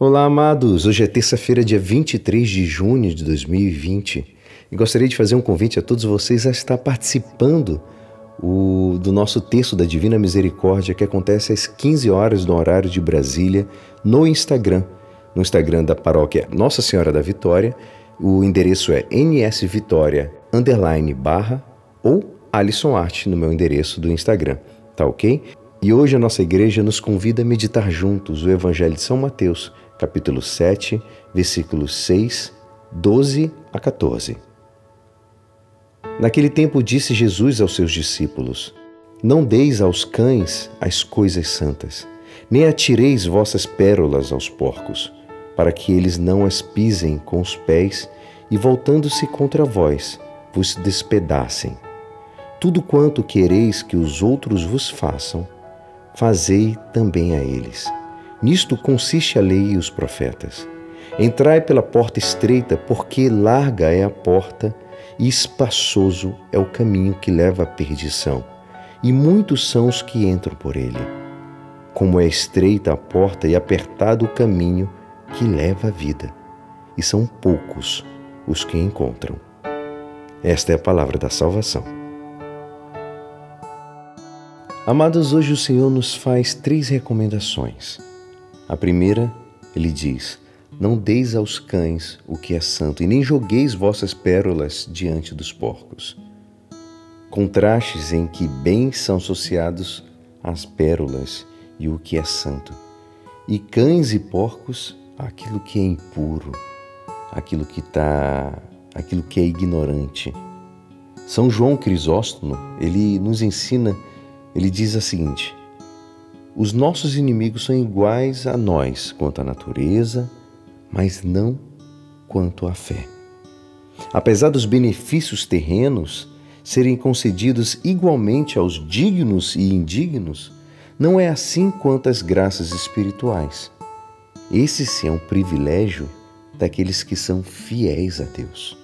Olá, amados! Hoje é terça-feira, dia 23 de junho de 2020 e gostaria de fazer um convite a todos vocês a estar participando o, do nosso texto da Divina Misericórdia que acontece às 15 horas no horário de Brasília no Instagram, no Instagram da paróquia Nossa Senhora da Vitória. O endereço é nsvitória underline barra ou Alisson Art no meu endereço do Instagram, tá ok? E hoje a nossa igreja nos convida a meditar juntos o Evangelho de São Mateus, capítulo 7, versículos 6, 12 a 14. Naquele tempo disse Jesus aos seus discípulos: Não deis aos cães as coisas santas, nem atireis vossas pérolas aos porcos, para que eles não as pisem com os pés e, voltando-se contra vós, vos despedacem. Tudo quanto quereis que os outros vos façam, fazei também a eles. Nisto consiste a lei e os profetas. Entrai pela porta estreita, porque larga é a porta e espaçoso é o caminho que leva à perdição, e muitos são os que entram por ele. Como é estreita a porta e apertado o caminho que leva à vida, e são poucos os que encontram. Esta é a palavra da salvação. Amados, hoje o Senhor nos faz três recomendações. A primeira, ele diz: Não deis aos cães o que é santo, e nem jogueis vossas pérolas diante dos porcos. Contrastes em que bens são associados às pérolas e o que é santo, e cães e porcos aquilo que é impuro, aquilo que está, aquilo que é ignorante. São João Crisóstomo, ele nos ensina ele diz a seguinte: Os nossos inimigos são iguais a nós quanto à natureza, mas não quanto à fé. Apesar dos benefícios terrenos serem concedidos igualmente aos dignos e indignos, não é assim quanto às graças espirituais. Esse sim é um privilégio daqueles que são fiéis a Deus.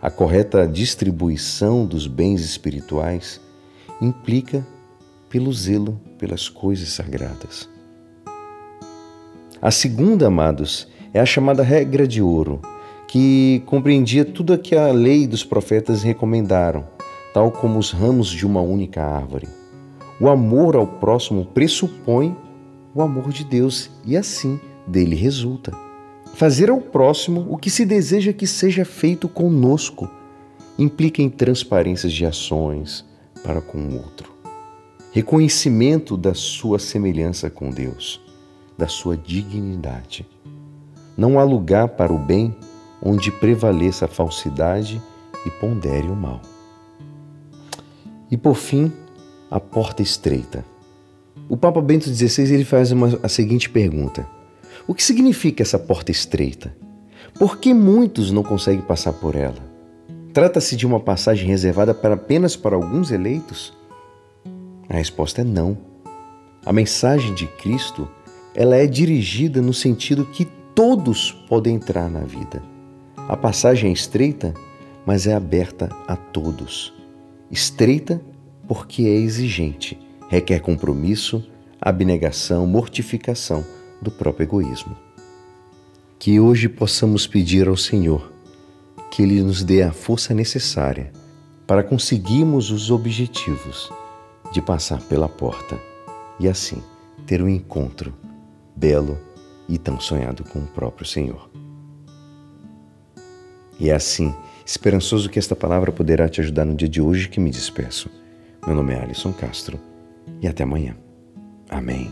A correta distribuição dos bens espirituais implica pelo zelo pelas coisas sagradas. A segunda, amados, é a chamada regra de ouro, que compreendia tudo o que a lei dos profetas recomendaram, tal como os ramos de uma única árvore. O amor ao próximo pressupõe o amor de Deus e assim dele resulta. Fazer ao próximo o que se deseja que seja feito conosco implica em transparências de ações, para com o outro. Reconhecimento da sua semelhança com Deus, da sua dignidade. Não há lugar para o bem onde prevaleça a falsidade e pondere o mal. E por fim, a porta estreita. O Papa Bento XVI ele faz uma, a seguinte pergunta: O que significa essa porta estreita? Por que muitos não conseguem passar por ela? Trata-se de uma passagem reservada para apenas para alguns eleitos? A resposta é não. A mensagem de Cristo, ela é dirigida no sentido que todos podem entrar na vida. A passagem é estreita, mas é aberta a todos. Estreita porque é exigente, requer compromisso, abnegação, mortificação do próprio egoísmo. Que hoje possamos pedir ao Senhor que Ele nos dê a força necessária para conseguirmos os objetivos de passar pela porta e assim ter um encontro belo e tão sonhado com o próprio Senhor. E é assim, esperançoso que esta palavra poderá te ajudar no dia de hoje que me despeço. Meu nome é Alisson Castro e até amanhã. Amém.